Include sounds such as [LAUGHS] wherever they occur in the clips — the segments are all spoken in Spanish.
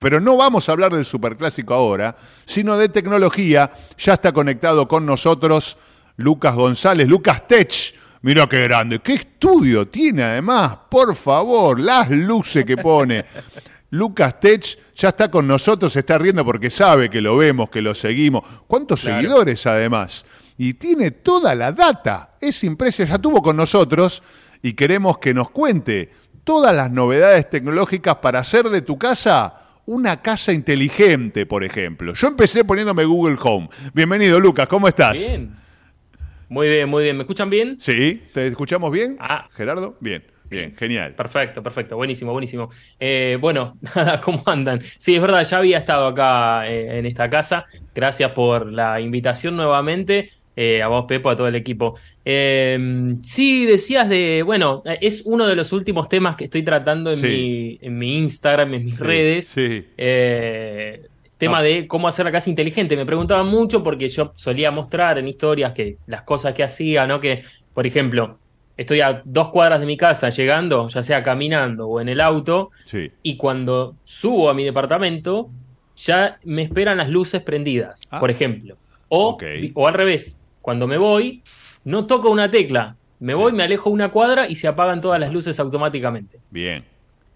Pero no vamos a hablar del superclásico ahora, sino de tecnología. Ya está conectado con nosotros Lucas González, Lucas Tech. Mira qué grande, qué estudio tiene además, por favor, las luces que pone. Lucas Tech ya está con nosotros, se está riendo porque sabe que lo vemos, que lo seguimos. ¿Cuántos seguidores además? Y tiene toda la data. Es impresionante, ya estuvo con nosotros y queremos que nos cuente todas las novedades tecnológicas para hacer de tu casa una casa inteligente, por ejemplo. Yo empecé poniéndome Google Home. Bienvenido, Lucas, ¿cómo estás? Bien. Muy bien, muy bien. ¿Me escuchan bien? Sí, ¿te escuchamos bien? Ah. Gerardo, bien. Bien, genial. Perfecto, perfecto, buenísimo, buenísimo. Eh, bueno, [LAUGHS] nada, ¿cómo andan? Sí, es verdad, ya había estado acá eh, en esta casa. Gracias por la invitación nuevamente. Eh, a vos, Pepo, a todo el equipo. Eh, sí, decías de, bueno, es uno de los últimos temas que estoy tratando en, mi, en mi Instagram, en mis redes. Sí. Eh, tema de cómo hacer la casa inteligente. Me preguntaban mucho porque yo solía mostrar en historias que las cosas que hacía, ¿no? Que, por ejemplo, estoy a dos cuadras de mi casa llegando, ya sea caminando o en el auto, Sí. y cuando subo a mi departamento, ya me esperan las luces prendidas, Ah. por ejemplo. O, o al revés, cuando me voy, no toco una tecla. Me voy, me alejo una cuadra y se apagan todas las luces automáticamente. Bien,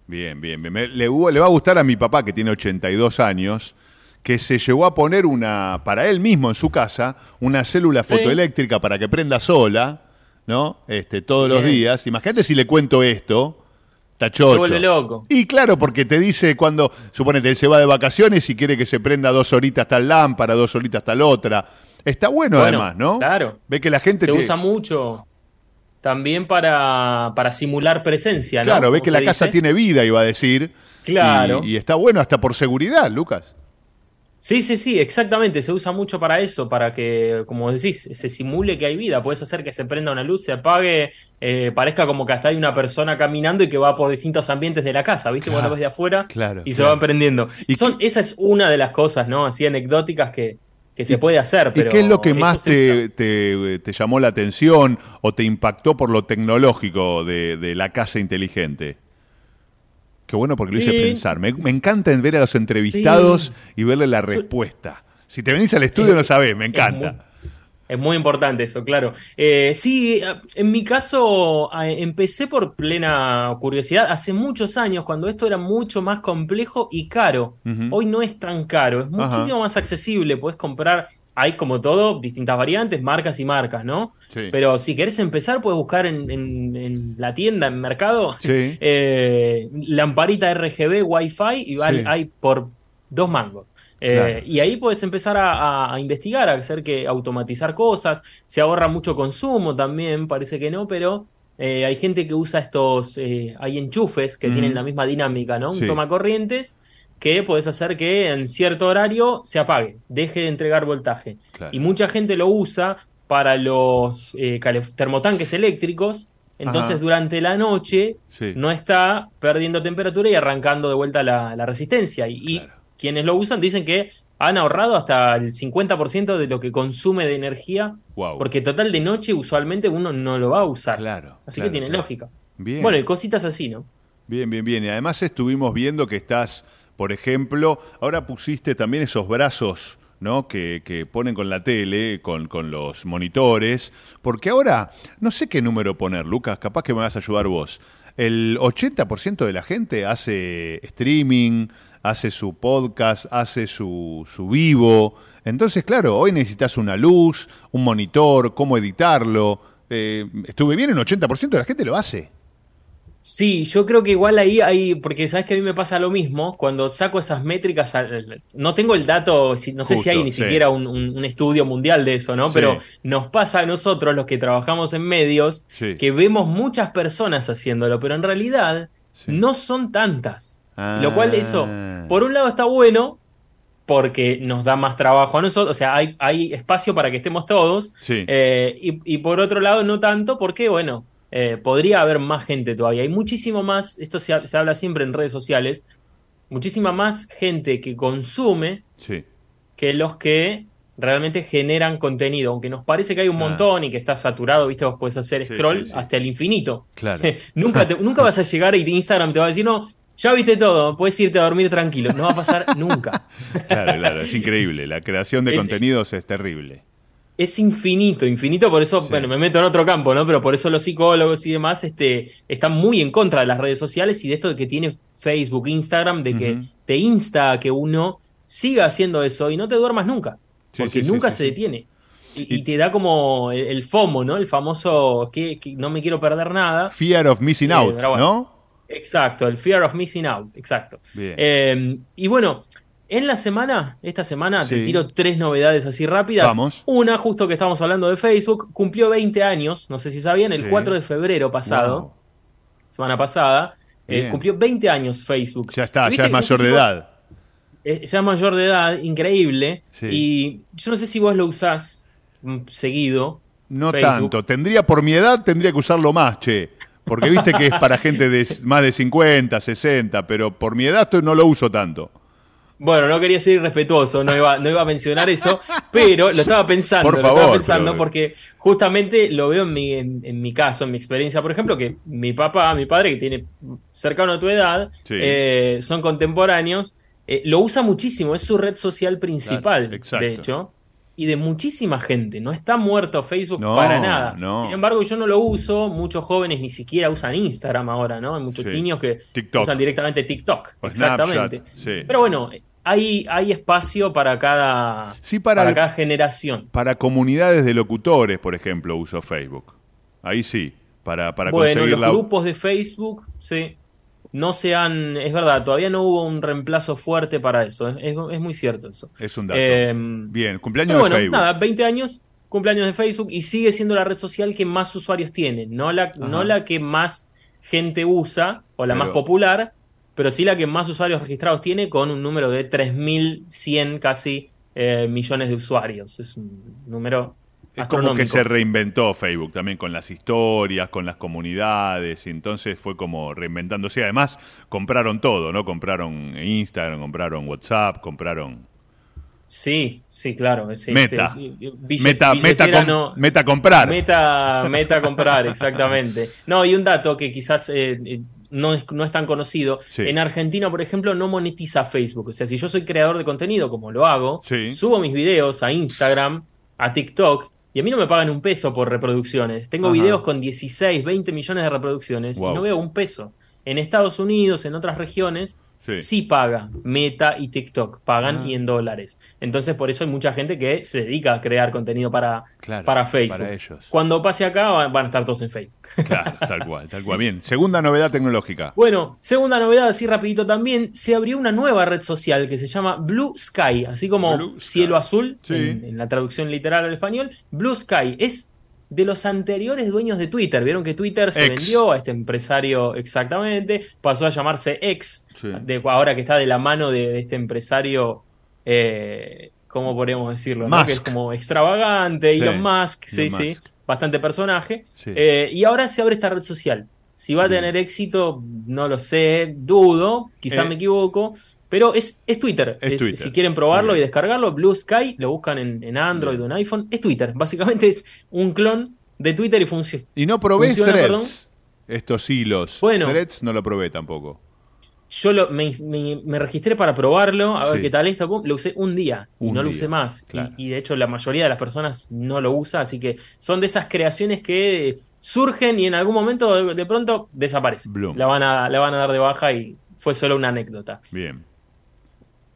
bien, bien. bien. Me- le, le va a gustar a mi papá, que tiene 82 años, que se llegó a poner una, para él mismo en su casa, una célula Sí. fotoeléctrica para que prenda sola, ¿no? Este, todos los días. Imagínate si le cuento esto. Está Se vuelve loco. Y claro, porque te dice cuando, suponete, él se va de vacaciones y quiere que se prenda dos horitas tal lámpara, dos horitas tal otra. Está bueno, Bueno, además, ¿no? claro. Ve que la gente Se te- usa mucho también para, para simular presencia, ¿no? Claro, ve que la casa tiene vida, iba a decir. Claro. Y, y está bueno hasta por seguridad, Lucas. Sí, sí, sí, exactamente. Se usa mucho para eso, para que, como decís, se simule que hay vida. Puedes hacer que se prenda una luz, se apague, eh, parezca como que hasta hay una persona caminando y que va por distintos ambientes de la casa, ¿viste? Vos Claro, lo ves de afuera claro, y se claro. va prendiendo. ¿Y Y son, esa es una de las cosas, ¿no? Así anecdóticas que, que se puede hacer. ¿Y Pero qué es lo que más te, te- te llamó la atención o te impactó por lo tecnológico de, de la casa inteligente? Qué bueno porque lo hice Sí. pensar. Me, me encanta ver a los entrevistados y verle la respuesta. Si te venís al estudio no sabés, me encanta. Es muy, importante eso, claro. Eh, sí, eh, en mi caso eh, empecé por plena curiosidad hace muchos años, cuando esto era mucho más complejo y caro. Hoy no es tan caro, es Ajá. muchísimo más accesible. Puedes comprar, hay como todo, distintas variantes, marcas y marcas, ¿no? Sí. Pero si querés empezar, puedes buscar en, en- en la tienda, en mercado, Sí. [LAUGHS] eh, lamparita RGB Wi-Fi y vale, Sí. hay por dos mangos. Eh. Y ahí puedes empezar a, investigar, a hacer que automatizar cosas. Se ahorra mucho consumo también, parece que no, pero eh, hay gente que usa estos, eh, hay enchufes que tienen la misma dinámica, ¿no? Un Sí. toma corrientes que puedes hacer que en cierto horario se apague, deje de entregar voltaje. Claro. Y mucha gente lo usa para los termotanques eléctricos. Entonces, Ajá. durante la noche Sí. no está perdiendo temperatura y arrancando de vuelta la, la resistencia. Y Claro. Quienes lo usan dicen que han ahorrado hasta el 50% de lo que consume de energía, Wow. porque total de noche usualmente uno no lo va a usar. Claro, Así claro, que tiene claro. lógica. Bien. Bueno, y cositas así, ¿no? Bien, bien, bien. Y además estuvimos viendo que estás, por ejemplo, ahora pusiste también esos brazos, ¿no? Que, que ponen con la tele, con, con los monitores. Porque ahora, no sé qué número poner, Lucas, capaz que me vas a ayudar vos. El 80% de la gente hace streaming, hace su podcast, hace su, su vivo. Entonces, claro, hoy necesitas una luz, un monitor, cómo editarlo. Eh, estuve bien, el 80% de la gente lo hace. Sí, yo creo que igual ahí hay, porque sabes que a mí me pasa lo mismo, cuando saco esas métricas, no tengo el dato, no sé si hay ni sí. siquiera un, un- un estudio mundial de eso, ¿no? Sí. Pero nos pasa a nosotros, los que trabajamos en medios, Sí. que vemos muchas personas haciéndolo, pero en realidad no son tantas. Ah. Lo cual eso, por un lado está bueno, porque nos da más trabajo a nosotros, o sea, hay, hay espacio para que estemos todos, Sí. eh, y, y por otro lado, no tanto, porque, bueno, eh, podría haber más gente todavía. Hay muchísimo más, esto se, se habla siempre en redes sociales, muchísima más gente que consume Sí. que los que realmente generan contenido. Aunque nos parece que hay un Ah. montón y que está saturado, ¿viste? Vos podés hacer Sí, scroll hasta el infinito. Claro. [LAUGHS] nunca, te- nunca vas a llegar y Instagram te va a decir, no, ya viste todo, puedes irte a dormir tranquilo, no va a pasar [LAUGHS] nunca. Claro, claro, es increíble. La creación de Es- contenidos es terrible. Es infinito, infinito, por eso, bueno, me meto en otro campo, ¿no? Pero por eso los psicólogos y demás este, están muy en contra de las redes sociales y de esto de que tiene Facebook, Instagram, de que Ujú. te insta a que uno siga haciendo eso y no te duermas nunca, Sí, porque sí, nunca se detiene. Y, te da como el, el FOMO, ¿no? El famoso que, que no me quiero perder nada. Fear of missing Eh, out, bueno. ¿no? Exacto, el fear of missing out, exacto. Eh, y bueno, en la semana, esta semana, te tiro tres novedades así rápidas. Vamos. Una, justo que estamos hablando de Facebook, cumplió 20 años, no sé si sabían, el Sí. 4 de febrero pasado, Wow. semana pasada, eh, cumplió 20 años Facebook. Ya está, ya es No sé mayor si de vos- edad. eh, ya es mayor de edad, increíble. Sí. Y yo no sé si vos lo usás mm, seguido. No Facebook. tanto. Tendría, por mi edad, tendría que usarlo más, che. Porque viste que es para gente de más de 50, 60, pero por mi edad no lo uso tanto. Bueno, no quería ser irrespetuoso, no iba, no iba a mencionar eso, pero lo estaba pensando, Por lo estaba favor, pensando pero- porque justamente lo veo en mi, en, en mi caso, en mi experiencia, por ejemplo, que mi papá, mi padre, que tiene cercano a tu edad, Sí. eh, son contemporáneos, eh, lo usa muchísimo, es su red social principal, exacto. de hecho, y de muchísima gente, no está muerto Facebook No, para nada. no. Sin embargo, yo no lo uso, muchos jóvenes ni siquiera usan Instagram ahora, ¿no? Hay muchos Sí. niños que TikTok. usan directamente TikTok. O exactamente. Snapchat, sí. Pero bueno, hay, hay espacio para cada, Sí, para para el- cada generación. Para comunidades de locutores, por ejemplo, uso Facebook. Ahí sí, para, para bueno, conseguir los la... grupos de Facebook, sí, no se han, es verdad, todavía no hubo un reemplazo fuerte para eso, es, es- es muy cierto eso. Es un dato. Eh, Bien, cumpleaños bueno, de Facebook. nada, 20 años, cumpleaños de Facebook y sigue siendo la red social que más usuarios tiene, no la, no la que más gente usa o la Pero- más popular, pero sí la que más usuarios registrados tiene con un número de 3.100 casi eh, millones de usuarios. Es un número Es como que se reinventó Facebook también con las historias, con las comunidades, y entonces fue como reinventándose. Además, compraron todo, ¿no? Compraron Instagram, compraron WhatsApp, compraron Sí, sí, claro. sí, Meta. Billet- Meta, meta, com- no- meta comprar. Meta, meta comprar, [LAUGHS] exactamente. No, y un dato que quizás eh, eh, no, es, no es tan conocido. Sí. En Argentina, por ejemplo, no monetiza Facebook. O sea, si yo soy creador de contenido, como lo hago, Sí. subo mis videos a Instagram, a TikTok, y a mí no me pagan un peso por reproducciones. Tengo Ajá. videos con 16, 20 millones de reproducciones Wow. y no veo un peso. En Estados Unidos, en otras regiones, Sí. sí, paga Meta y TikTok, pagan Ah. y en dólares. Entonces, por eso hay mucha gente que se dedica a crear contenido para, Claro, para Facebook. para ellos. Cuando pase acá van, van a estar todos en Facebook. Claro, tal cual, tal cual. Bien, segunda novedad tecnológica. Bueno, segunda novedad, así rapidito también, se abrió una nueva red social que se llama Blue Sky, así como Blue Sky. cielo azul, Sí. en, en la traducción literal al español. Blue Sky es de los anteriores dueños de Twitter. Vieron que Twitter se vendió a este empresario exactamente, pasó a llamarse X, Sí. de, ahora que está de la mano de, de este empresario, eh, ¿cómo podríamos decirlo? no? Que es como extravagante, Sí, Elon Musk, sí, Elon sí, Musk. bastante personaje. Sí. Eh, y ahora se abre esta red social. Si va a tener éxito, no lo sé, dudo, quizás Eh, me equivoco, pero es, es Twitter. es Es- Twitter. Si quieren probarlo y descargarlo, Blue Sky, lo buscan en, en Android o en iPhone, es Twitter. Básicamente es un clon de Twitter y funciona. Y no probé ¿Funciona, threads. perdón? Estos hilos. Bueno. Threads no lo probé tampoco. Yo lo- me, me- me registré para probarlo, a ver Sí. qué tal pum, Lo usé un día y no lo usé más. Y- de hecho la mayoría de las personas no lo usa, así que son de esas creaciones que surgen y en algún momento de, de pronto desaparecen. Bloom. La van, a, la van a dar de baja y fue solo una anécdota. Bien.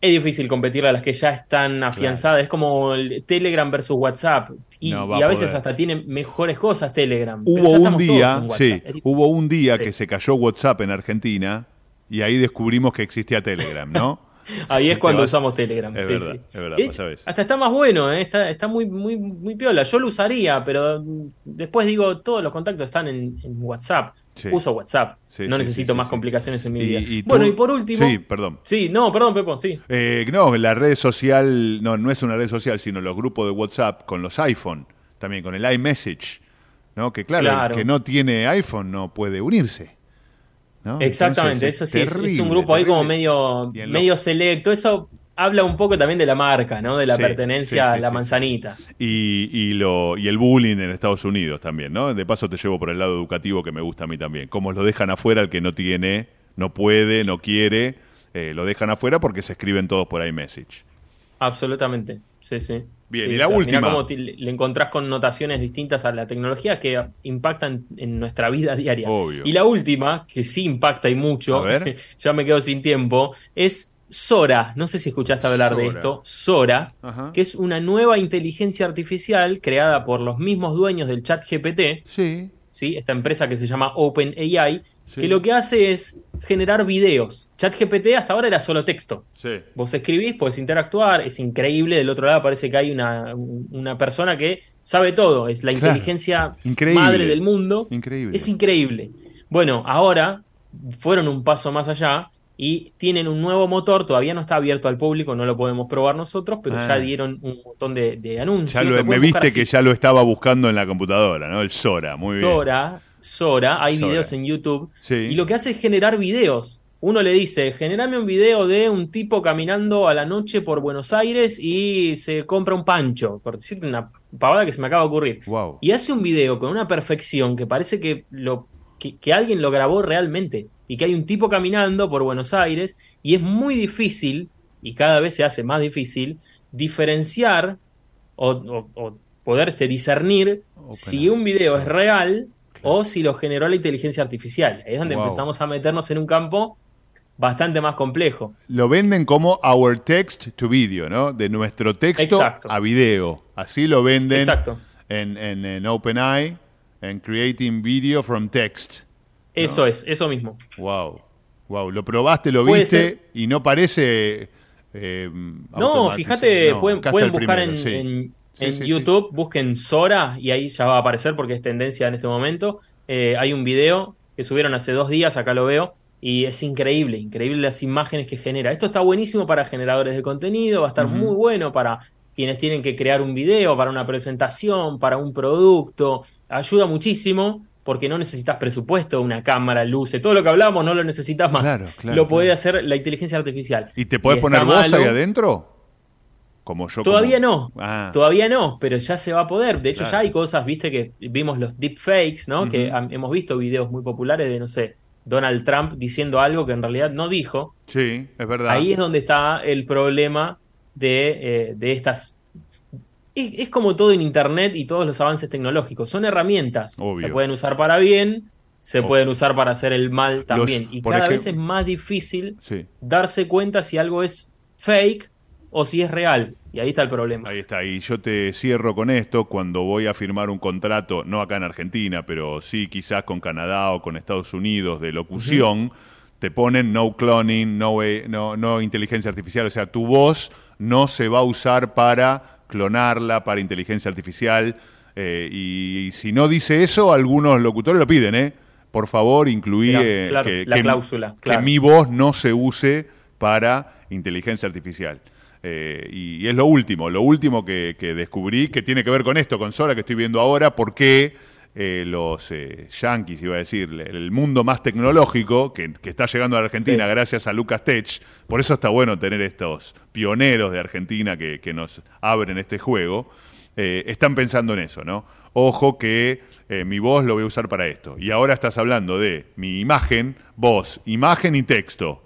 Es difícil competir a las que ya están afianzadas. Es como el Telegram versus WhatsApp. Y, No va y a veces hasta tiene mejores cosas Telegram. Hubo un día, sí, hubo un día Sí. que se cayó WhatsApp en Argentina y ahí descubrimos que existía Telegram, ¿no? [LAUGHS] Ahí es Te cuando vas- usamos Telegram. Es sí, verdad, sí. es verdad, hecho. Hasta está más bueno, ¿eh? está, está muy, muy, muy piola. Yo lo usaría, pero después digo, todos los contactos están en, en WhatsApp. Sí. Uso WhatsApp. Sí, no sí, necesito más complicaciones en mi Y- vida. y tú- bueno, y por último. Sí, perdón. Sí, no, perdón, Pepo, sí. Eh, no, la red social, no, no es una red social, sino los grupos de WhatsApp con los iPhone, también con el iMessage, ¿no? Que claro, Claro. el que no tiene iPhone no puede unirse. ¿no? Exactamente, Entonces, eso sí, es- un grupo ahí como medio, medio selecto. Eso habla un poco también de la marca, ¿no? De la Sí, pertenencia sí, sí, a la manzanita. Y, y, lo, y el bullying en Estados Unidos también, ¿no? De paso te llevo por el lado educativo que me gusta a mí también. Como lo dejan afuera el que no tiene, no puede, no quiere, eh, lo dejan afuera porque se escriben todos por iMessage. Absolutamente, sí, sí. Bien, y la o sea, última. mirá cómo te- le encontrás connotaciones distintas a la tecnología que impactan en nuestra vida diaria. Obvio. Y la última, que sí impacta y mucho, A ver. [LAUGHS] ya me quedo sin tiempo, es Sora. No sé si escuchaste hablar de esto. Sora, Ajá. que es una nueva inteligencia artificial creada por los mismos dueños del chat GPT, Sí, ¿sí? esta empresa que se llama OpenAI, Sí. que lo que hace es generar videos. ChatGPT hasta ahora era solo texto. sí. Vos escribís, podés interactuar, es increíble. Del otro lado parece que hay una, una persona que sabe todo, es la Claro. inteligencia Increíble. madre del mundo. Increíble. Es increíble. Bueno, ahora fueron un paso más allá y tienen un nuevo motor, todavía no está abierto al público, no lo podemos probar nosotros, pero Ah. ya dieron un montón de, de anuncios. Ya lo- Lo me viste que ya lo estaba buscando en la computadora, ¿no? El Sora, muy bien. Sora, Sora, hay Sora. videos en YouTube Sí. y lo que hace es generar videos. Uno le dice, generame un video de un tipo caminando a la noche por Buenos Aires y se compra un pancho, por decirte una pavada que se me acaba de ocurrir. Wow. Y hace un video con una perfección que parece que, lo, que, que alguien lo grabó realmente y que hay un tipo caminando por Buenos Aires y es muy difícil, y cada vez se hace más difícil, diferenciar o, o- o poder este, discernir si un video es real o si lo generó la inteligencia artificial. Ahí es donde Wow. empezamos a meternos en un campo bastante más complejo. Lo venden como our text to video, ¿no? De nuestro texto Exacto. a video. Así lo venden Exacto. en, en, en OpenAI, en Creating Video from Text. Eso es, eso mismo. Wow. Wow. Lo probaste, lo viste y no parece. eh, No, fíjate, No, pueden, buscar primero, en, sí. en- Sí, en sí, sí. YouTube, busquen Sora y ahí ya va a aparecer porque es tendencia en este momento. Eh, hay un video que subieron hace dos días, acá lo veo, y es increíble, increíble las imágenes que genera. Esto está buenísimo para generadores de contenido, va a estar muy bueno para quienes tienen que crear un video, para una presentación, para un producto. Ayuda muchísimo porque no necesitas presupuesto, una cámara, luces, todo lo que hablamos no lo necesitas más. Claro, claro, lo puede claro. hacer la inteligencia artificial. ¿Y te podés Y poner vos ahí adentro? Como yo. Todavía como- no, Ah, todavía no, pero ya se va a poder. De hecho, ya hay cosas, viste, que vimos los deepfakes, ¿no? Que hemos visto videos muy populares de, no sé, Donald Trump diciendo algo que en realidad no dijo. sí, es verdad. Ahí es donde está el problema de, eh, de estas... Es, es como todo en Internet y todos los avances tecnológicos. Son herramientas. Obvio. Se pueden usar para bien, se Obvio. pueden usar para hacer el mal también. y cada ejemplo- vez es más difícil Sí. darse cuenta si algo es fake o si es real. Y ahí está el problema. Ahí está, y yo te cierro con esto, cuando voy a firmar un contrato, no acá en Argentina, pero sí quizás con Canadá o con Estados Unidos de locución, te ponen no cloning, no, eh, no, no inteligencia artificial, o sea, tu voz no se va a usar para clonarla, para inteligencia artificial, eh, y, y si no dice eso, algunos locutores lo piden, ¿eh? Por favor, incluí eh, claro, que, la que- cláusula, que claro. mi voz no se use para inteligencia artificial. Eh, y, y es lo último, lo último que, que descubrí que tiene que ver con esto, con Sora, que estoy viendo ahora, por qué eh, los eh, yankees, iba a decir, el mundo más tecnológico que, que está llegando a la Argentina Sí. gracias a Lucas Tech, por eso está bueno tener estos pioneros de Argentina que, que nos abren este juego, eh, están pensando en eso, ¿no? Ojo que eh, mi voz lo voy a usar para esto. Y ahora estás hablando de mi imagen, voz, imagen y texto.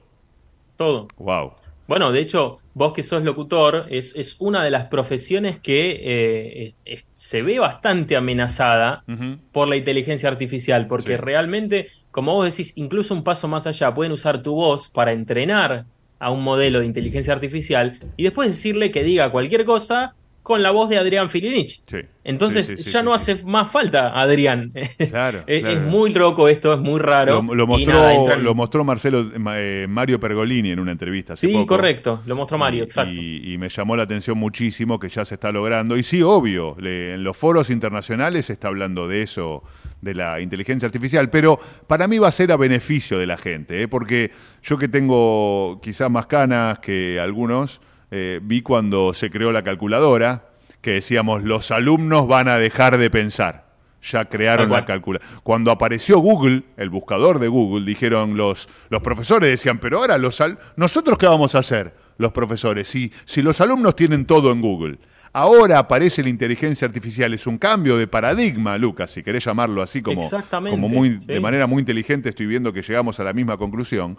Todo. Wow. Bueno, de hecho, vos que sos locutor, es, es una de las profesiones que eh, es- es- se ve bastante amenazada por la inteligencia artificial, porque Sí. realmente, como vos decís, incluso un paso más allá, pueden usar tu voz para entrenar a un modelo de inteligencia artificial y después decirle que diga cualquier cosa con la voz de Adrián Filinich. Sí. Entonces Sí, sí, sí, ya no hace más falta Adrián. Claro, [LAUGHS] es, claro. es muy loco esto, es muy raro. Lo, lo mostró, nada, lo mostró Marcelo eh, Mario Pergolini en una entrevista. Hace Sí, poco. correcto, lo mostró Mario, Y- exacto. Y, y me llamó la atención muchísimo que ya se está logrando. Y sí, obvio, le- en los foros internacionales se está hablando de eso, de la inteligencia artificial, pero para mí va a ser a beneficio de la gente, ¿eh? porque yo que tengo quizás más canas que algunos, eh, vi cuando se creó la calculadora, que decíamos, los alumnos van a dejar de pensar. Ya crearon la calculadora. Cuando apareció Google, el buscador de Google, dijeron los, los profesores, decían, pero ahora los al- nosotros qué vamos a hacer, los profesores, si, si los alumnos tienen todo en Google. Ahora aparece la inteligencia artificial, es un cambio de paradigma, Lucas, si querés llamarlo así como, como muy, de manera muy inteligente, estoy viendo que llegamos a la misma conclusión.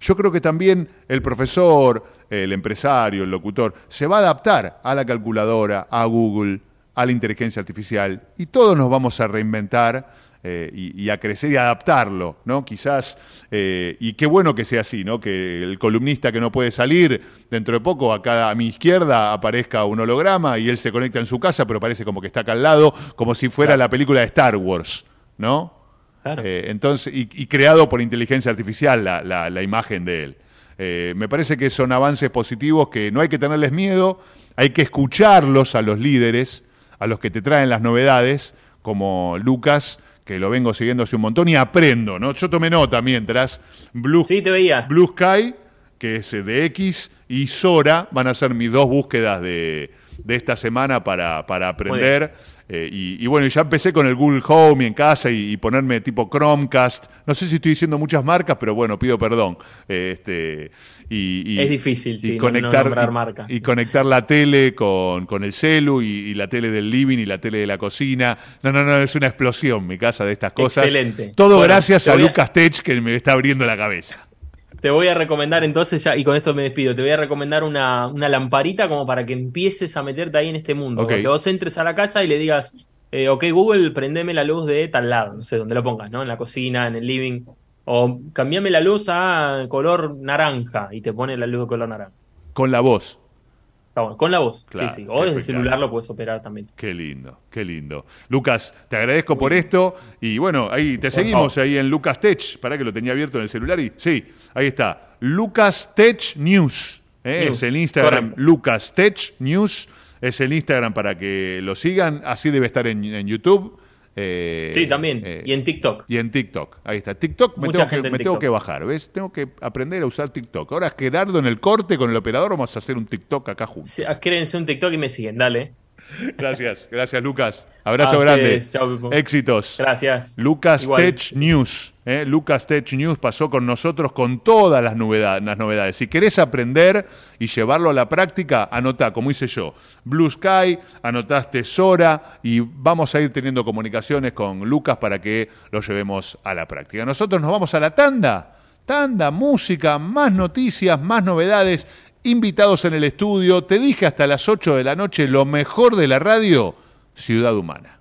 Yo creo que también el profesor, el empresario, el locutor, se va a adaptar a la calculadora, a Google, a la inteligencia artificial, y todos nos vamos a reinventar eh, y, a crecer y adaptarlo, ¿no? Quizás, eh, y qué bueno que sea así, ¿no? Que el columnista que no puede salir, dentro de poco acá a mi izquierda aparezca un holograma y él se conecta en su casa, pero parece como que está acá al lado, como si fuera la película de Star Wars, ¿no? Eh, entonces, y, creado por inteligencia artificial la, imagen de él. me parece que son avances positivos que no hay que tenerles miedo, hay que escucharlos a los líderes, a los que te traen las novedades, como Lucas, que lo vengo siguiendo hace un montón y aprendo, ¿no? Yo tomé nota mientras Blue, sí, te veía. Blue Sky, que es de X, y Sora van a ser mis dos búsquedas de, de esta semana para, para aprender. Eh, y, bueno, ya empecé con el Google Home en casa y, ponerme tipo Chromecast. No sé si estoy diciendo muchas marcas, pero bueno, pido perdón. Eh, este, y, es difícil, sí, conectar, no Y, conectar la tele con, con el celu y, la tele del living y la tele de la cocina. No, no, no, es una explosión mi casa de estas cosas. Excelente. Todo gracias a, Lucas Tech que me está abriendo la cabeza. Te voy a recomendar entonces, ya, y con esto me despido, te voy a recomendar una, lamparita como para que empieces a meterte ahí en este mundo. Que vos entres a la casa y le digas, eh, ok Google, prendeme la luz de tal lado, no sé, donde lo pongas, ¿no? En la cocina, en el living. O cambiame la luz a color naranja y te pone la luz de color naranja. Con la voz con la voz, sí, sí. O desde el celular lo puedes operar también. Qué lindo, qué lindo. Lucas, te agradezco por esto. Y bueno, ahí te seguimos ahí en Lucas Tech. Para que lo tenía abierto en el celular y sí, ahí está. Lucas Tech News. ¿eh? es el Instagram Lucas Tech News. Es el Instagram para que lo sigan. Así debe estar en YouTube. Eh, sí, también. Eh, y en TikTok. Y en TikTok. Ahí está. TikTok me, tengo que, me tengo que, bajar, ¿ves? Tengo que aprender a usar TikTok. Ahora Gerardo en el corte con el operador vamos a hacer un TikTok acá juntos. Sí, créense un TikTok y me siguen, dale. Gracias, gracias Lucas. Abrazo grande. Éxitos. Gracias. Lucas Tech News. ¿eh? Lucas Tech News pasó con nosotros con todas las novedades, las novedades. Si querés aprender y llevarlo a la práctica, anotá, como hice yo. Blue Sky, anotaste Sora y vamos a ir teniendo comunicaciones con Lucas para que lo llevemos a la práctica. Nosotros nos vamos a la tanda. Tanda, música, más noticias, más novedades invitados en el estudio. Te dije hasta las 8 de la noche lo mejor de la radio, Ciudad Humana.